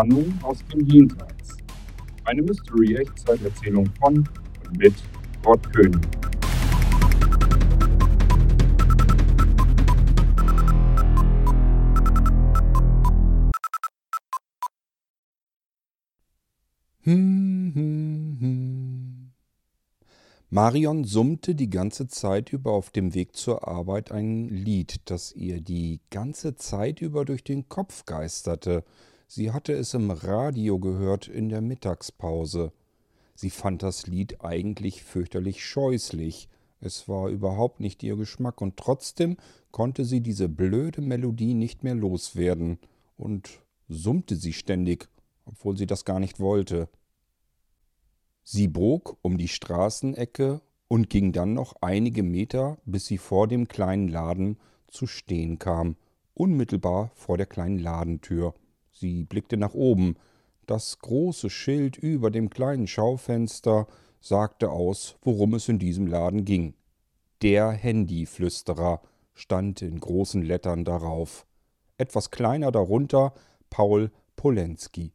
Warnung aus dem Jenseits. Eine Mystery-Echtzeiterzählung von und mit Gott König. Marion summte die ganze Zeit über auf dem Weg zur Arbeit ein Lied, das ihr die ganze Zeit über durch den Kopf geisterte. Sie hatte es im Radio gehört in der Mittagspause. Sie fand das Lied eigentlich fürchterlich scheußlich. Es war überhaupt nicht ihr Geschmack, und trotzdem konnte sie diese blöde Melodie nicht mehr loswerden und summte sie ständig, obwohl sie das gar nicht wollte. Sie bog um die Straßenecke und ging dann noch einige Meter, bis sie vor dem kleinen Laden zu stehen kam, unmittelbar vor der kleinen Ladentür. Sie blickte nach oben. Das große Schild über dem kleinen Schaufenster sagte aus, worum es in diesem Laden ging. Der Handyflüsterer stand in großen Lettern darauf. Etwas kleiner darunter Paul Polenski.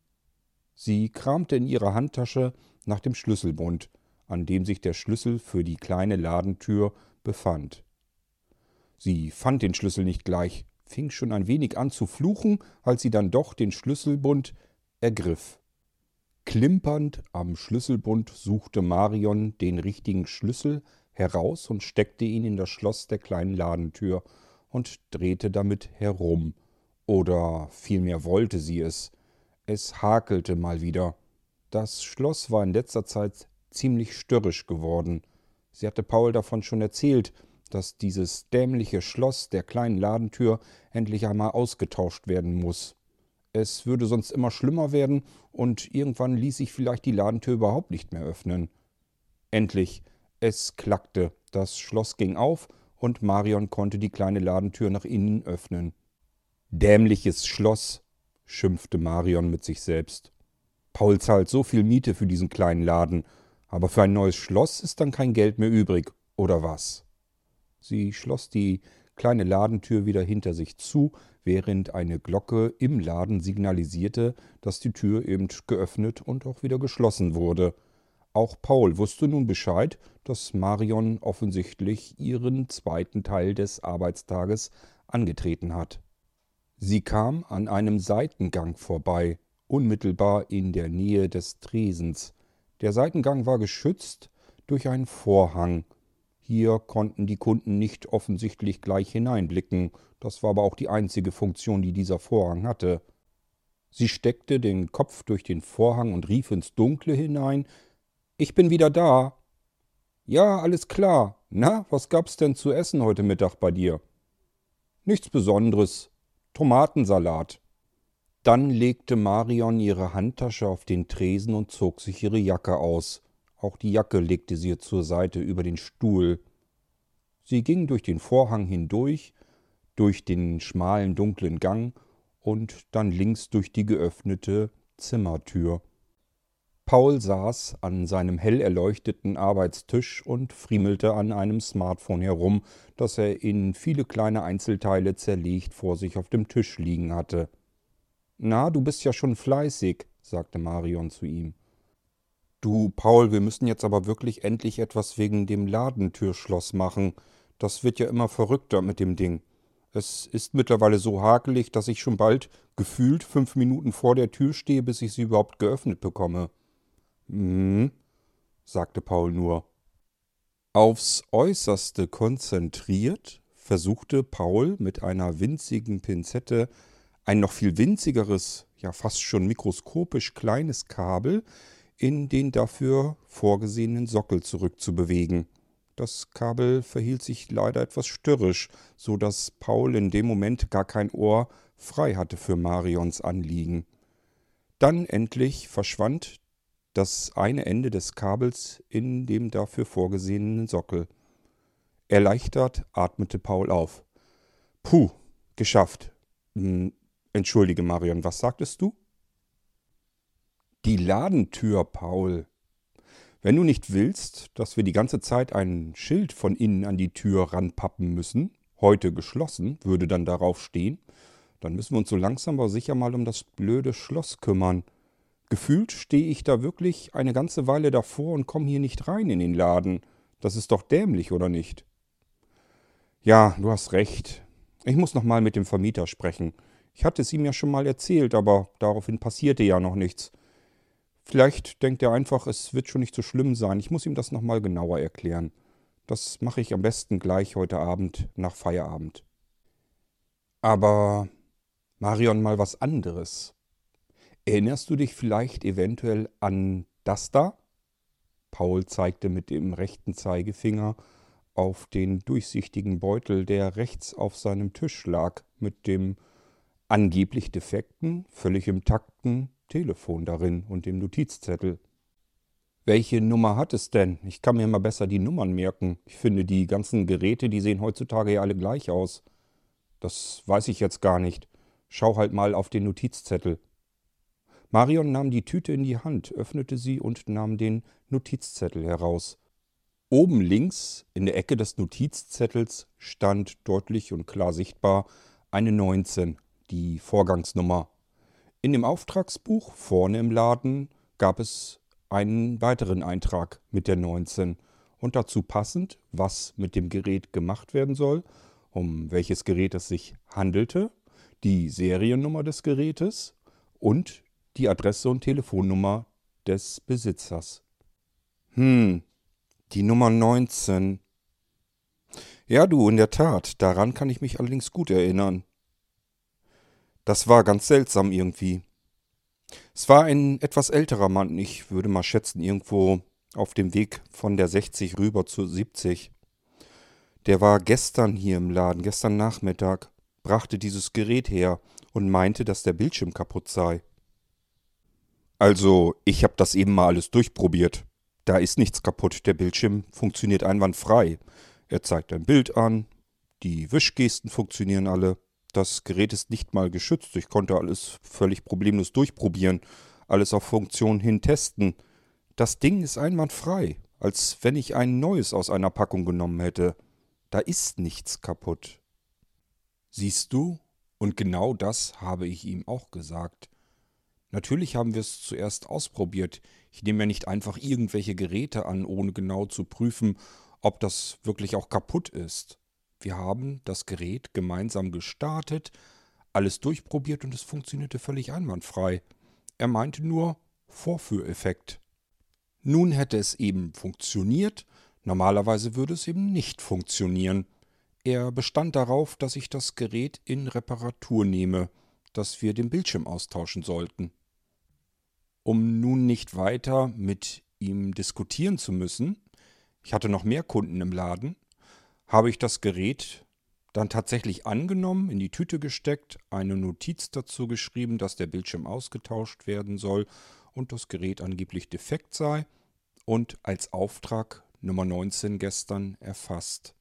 Sie kramte in ihrer Handtasche nach dem Schlüsselbund, an dem sich der Schlüssel für die kleine Ladentür befand. Sie fand den Schlüssel nicht gleich, fing schon ein wenig an zu fluchen, als sie dann doch den Schlüsselbund ergriff. Klimpernd am Schlüsselbund suchte Marion den richtigen Schlüssel heraus und steckte ihn in das Schloss der kleinen Ladentür und drehte damit herum. Oder vielmehr wollte sie es. Es hakelte mal wieder. Das Schloss war in letzter Zeit ziemlich störrisch geworden. Sie hatte Paul davon schon erzählt, dass dieses dämliche Schloss der kleinen Ladentür endlich einmal ausgetauscht werden muss. Es würde sonst immer schlimmer werden und irgendwann ließ sich vielleicht die Ladentür überhaupt nicht mehr öffnen. Endlich, es klackte, das Schloss ging auf und Marion konnte die kleine Ladentür nach innen öffnen. Dämliches Schloss, schimpfte Marion mit sich selbst. Paul zahlt so viel Miete für diesen kleinen Laden, aber für ein neues Schloss ist dann kein Geld mehr übrig, oder was? Sie schloss die kleine Ladentür wieder hinter sich zu, während eine Glocke im Laden signalisierte, dass die Tür eben geöffnet und auch wieder geschlossen wurde. Auch Paul wusste nun Bescheid, dass Marion offensichtlich ihren zweiten Teil des Arbeitstages angetreten hat. Sie kam an einem Seitengang vorbei, unmittelbar in der Nähe des Tresens. Der Seitengang war geschützt durch einen Vorhang. Hier konnten die Kunden nicht offensichtlich gleich hineinblicken, das war aber auch die einzige Funktion, die dieser Vorhang hatte. Sie steckte den Kopf durch den Vorhang und rief ins Dunkle hinein Ich bin wieder da. Ja, alles klar. Na, was gab's denn zu essen heute Mittag bei dir? Nichts Besonderes, Tomatensalat. Dann legte Marion ihre Handtasche auf den Tresen und zog sich ihre Jacke aus. Auch die Jacke legte sie zur Seite über den Stuhl. Sie ging durch den Vorhang hindurch, durch den schmalen dunklen Gang und dann links durch die geöffnete Zimmertür. Paul saß an seinem hell erleuchteten Arbeitstisch und friemelte an einem Smartphone herum, das er in viele kleine Einzelteile zerlegt vor sich auf dem Tisch liegen hatte. Na, du bist ja schon fleißig, sagte Marion zu ihm. Du, Paul, wir müssen jetzt aber wirklich endlich etwas wegen dem Ladentürschloss machen. Das wird ja immer verrückter mit dem Ding. Es ist mittlerweile so hakelig, dass ich schon bald gefühlt fünf Minuten vor der Tür stehe, bis ich sie überhaupt geöffnet bekomme. Hm, sagte Paul nur. Aufs äußerste konzentriert versuchte Paul mit einer winzigen Pinzette ein noch viel winzigeres, ja fast schon mikroskopisch kleines Kabel in den dafür vorgesehenen Sockel zurückzubewegen. Das Kabel verhielt sich leider etwas störrisch, so dass Paul in dem Moment gar kein Ohr frei hatte für Marions Anliegen. Dann endlich verschwand das eine Ende des Kabels in dem dafür vorgesehenen Sockel. Erleichtert atmete Paul auf. Puh, geschafft. Hm, entschuldige, Marion, was sagtest du? Die Ladentür, Paul. Wenn du nicht willst, dass wir die ganze Zeit ein Schild von innen an die Tür ranpappen müssen, heute geschlossen, würde dann darauf stehen, Dann müssen wir uns so langsam aber sicher mal um das blöde Schloss kümmern. Gefühlt stehe ich da wirklich eine ganze Weile davor und komme hier nicht rein in den Laden. Das ist doch dämlich, oder nicht? Ja, du hast recht. Ich muss noch mal mit dem Vermieter sprechen. Ich hatte es ihm ja schon mal erzählt, aber daraufhin passierte ja noch nichts. Vielleicht denkt er einfach, es wird schon nicht so schlimm sein. Ich muss ihm das noch mal genauer erklären. Das mache ich am besten gleich heute Abend nach Feierabend. Aber Marion, mal was anderes. Erinnerst du dich vielleicht eventuell an das da? Paul zeigte mit dem rechten Zeigefinger auf den durchsichtigen Beutel, der rechts auf seinem Tisch lag, mit dem angeblich defekten, völlig im takten Telefon darin und dem Notizzettel. Welche Nummer hat es denn? Ich kann mir mal besser die Nummern merken. Ich finde, die ganzen Geräte, die sehen heutzutage ja alle gleich aus. Das weiß ich jetzt gar nicht. Schau halt mal auf den Notizzettel. Marion nahm die Tüte in die Hand, öffnete sie und nahm den Notizzettel heraus. Oben links in der Ecke des Notizzettels stand deutlich und klar sichtbar eine 19, die Vorgangsnummer. In dem Auftragsbuch vorne im Laden gab es einen weiteren Eintrag mit der 19 und dazu passend, was mit dem Gerät gemacht werden soll, um welches Gerät es sich handelte, die Seriennummer des Gerätes und die Adresse und Telefonnummer des Besitzers. Hm, die Nummer 19. Ja, du, in der Tat, daran kann ich mich allerdings gut erinnern. Das war ganz seltsam irgendwie. Es war ein etwas älterer Mann, ich würde mal schätzen, irgendwo auf dem Weg von der 60 rüber zu 70. Der war gestern hier im Laden, gestern Nachmittag, brachte dieses Gerät her und meinte, dass der Bildschirm kaputt sei. Also, ich habe das eben mal alles durchprobiert. Da ist nichts kaputt, der Bildschirm funktioniert einwandfrei. Er zeigt ein Bild an, die Wischgesten funktionieren alle. Das Gerät ist nicht mal geschützt. Ich konnte alles völlig problemlos durchprobieren, alles auf Funktion hin testen. Das Ding ist einwandfrei, als wenn ich ein neues aus einer Packung genommen hätte. Da ist nichts kaputt. Siehst du? Und genau das habe ich ihm auch gesagt. Natürlich haben wir es zuerst ausprobiert. Ich nehme ja nicht einfach irgendwelche Geräte an, ohne genau zu prüfen, ob das wirklich auch kaputt ist. Wir haben das Gerät gemeinsam gestartet, alles durchprobiert und es funktionierte völlig einwandfrei. Er meinte nur Vorführeffekt. Nun hätte es eben funktioniert, normalerweise würde es eben nicht funktionieren. Er bestand darauf, dass ich das Gerät in Reparatur nehme, dass wir den Bildschirm austauschen sollten. Um nun nicht weiter mit ihm diskutieren zu müssen, ich hatte noch mehr Kunden im Laden, habe ich das Gerät dann tatsächlich angenommen, in die Tüte gesteckt, eine Notiz dazu geschrieben, dass der Bildschirm ausgetauscht werden soll und das Gerät angeblich defekt sei und als Auftrag Nummer 19 gestern erfasst.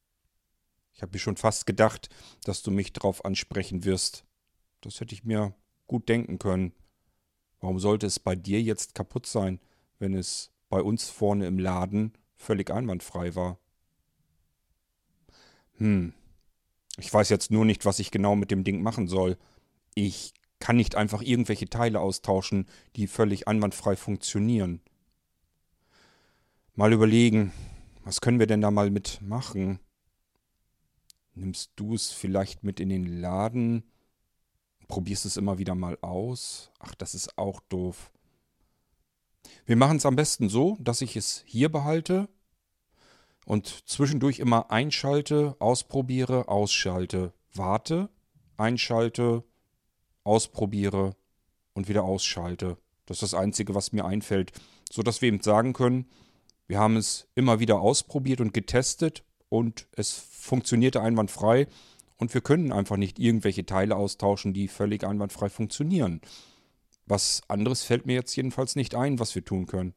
Ich habe mir schon fast gedacht, dass du mich darauf ansprechen wirst. Das hätte ich mir gut denken können. Warum sollte es bei dir jetzt kaputt sein, wenn es bei uns vorne im Laden völlig einwandfrei war? Hm. Ich weiß jetzt nur nicht, was ich genau mit dem Ding machen soll. Ich kann nicht einfach irgendwelche Teile austauschen, die völlig einwandfrei funktionieren. Mal überlegen, was können wir denn da mal mitmachen? Nimmst du es vielleicht mit in den Laden? probierst es immer wieder mal aus. Ach, das ist auch doof. Wir machen es am besten so, dass ich es hier behalte und zwischendurch immer einschalte, ausprobiere, ausschalte, warte, einschalte, ausprobiere und wieder ausschalte. Das ist das Einzige, was mir einfällt, sodass wir eben sagen können, wir haben es immer wieder ausprobiert und getestet und es funktionierte einwandfrei und wir können einfach nicht irgendwelche Teile austauschen, die völlig einwandfrei funktionieren. Was anderes fällt mir jetzt jedenfalls nicht ein, was wir tun können.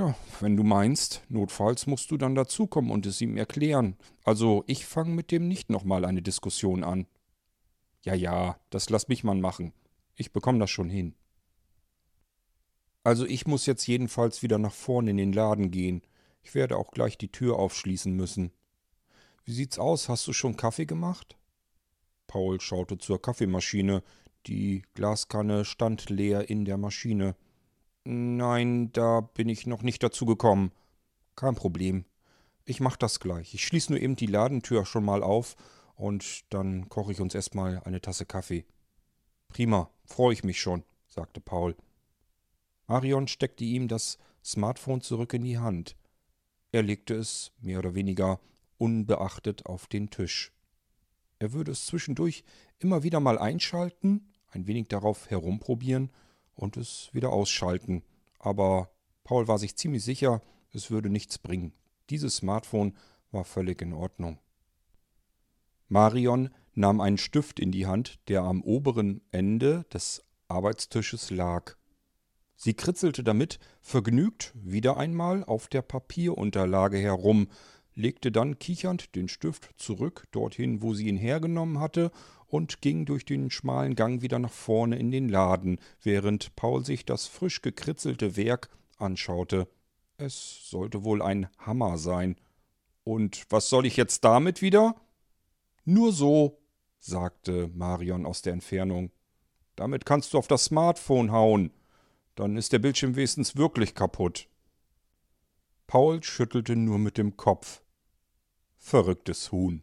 Ja, wenn du meinst, notfalls musst du dann dazukommen und es ihm erklären. Also ich fange mit dem nicht nochmal eine Diskussion an. Ja, ja, das lass mich mal machen. Ich bekomme das schon hin. Also ich muss jetzt jedenfalls wieder nach vorne in den Laden gehen. Ich werde auch gleich die Tür aufschließen müssen. Wie sieht's aus? Hast du schon Kaffee gemacht? Paul schaute zur Kaffeemaschine. Die Glaskanne stand leer in der Maschine. Nein, da bin ich noch nicht dazu gekommen. Kein Problem. Ich mach das gleich. Ich schließe nur eben die Ladentür schon mal auf und dann koche ich uns erstmal eine Tasse Kaffee. Prima, freue ich mich schon, sagte Paul. Marion steckte ihm das Smartphone zurück in die Hand. Er legte es, mehr oder weniger unbeachtet, auf den Tisch. Er würde es zwischendurch immer wieder mal einschalten, ein wenig darauf herumprobieren und es wieder ausschalten. Aber Paul war sich ziemlich sicher, es würde nichts bringen. Dieses Smartphone war völlig in Ordnung. Marion nahm einen Stift in die Hand, der am oberen Ende des Arbeitstisches lag. Sie kritzelte damit vergnügt wieder einmal auf der Papierunterlage herum, legte dann kichernd den Stift zurück dorthin, wo sie ihn hergenommen hatte, und ging durch den schmalen Gang wieder nach vorne in den Laden, während Paul sich das frisch gekritzelte Werk anschaute. Es sollte wohl ein Hammer sein. Und was soll ich jetzt damit wieder? Nur so, sagte Marion aus der Entfernung. Damit kannst du auf das Smartphone hauen. Dann ist der Bildschirm wenigstens wirklich kaputt. Paul schüttelte nur mit dem Kopf. Verrücktes Huhn.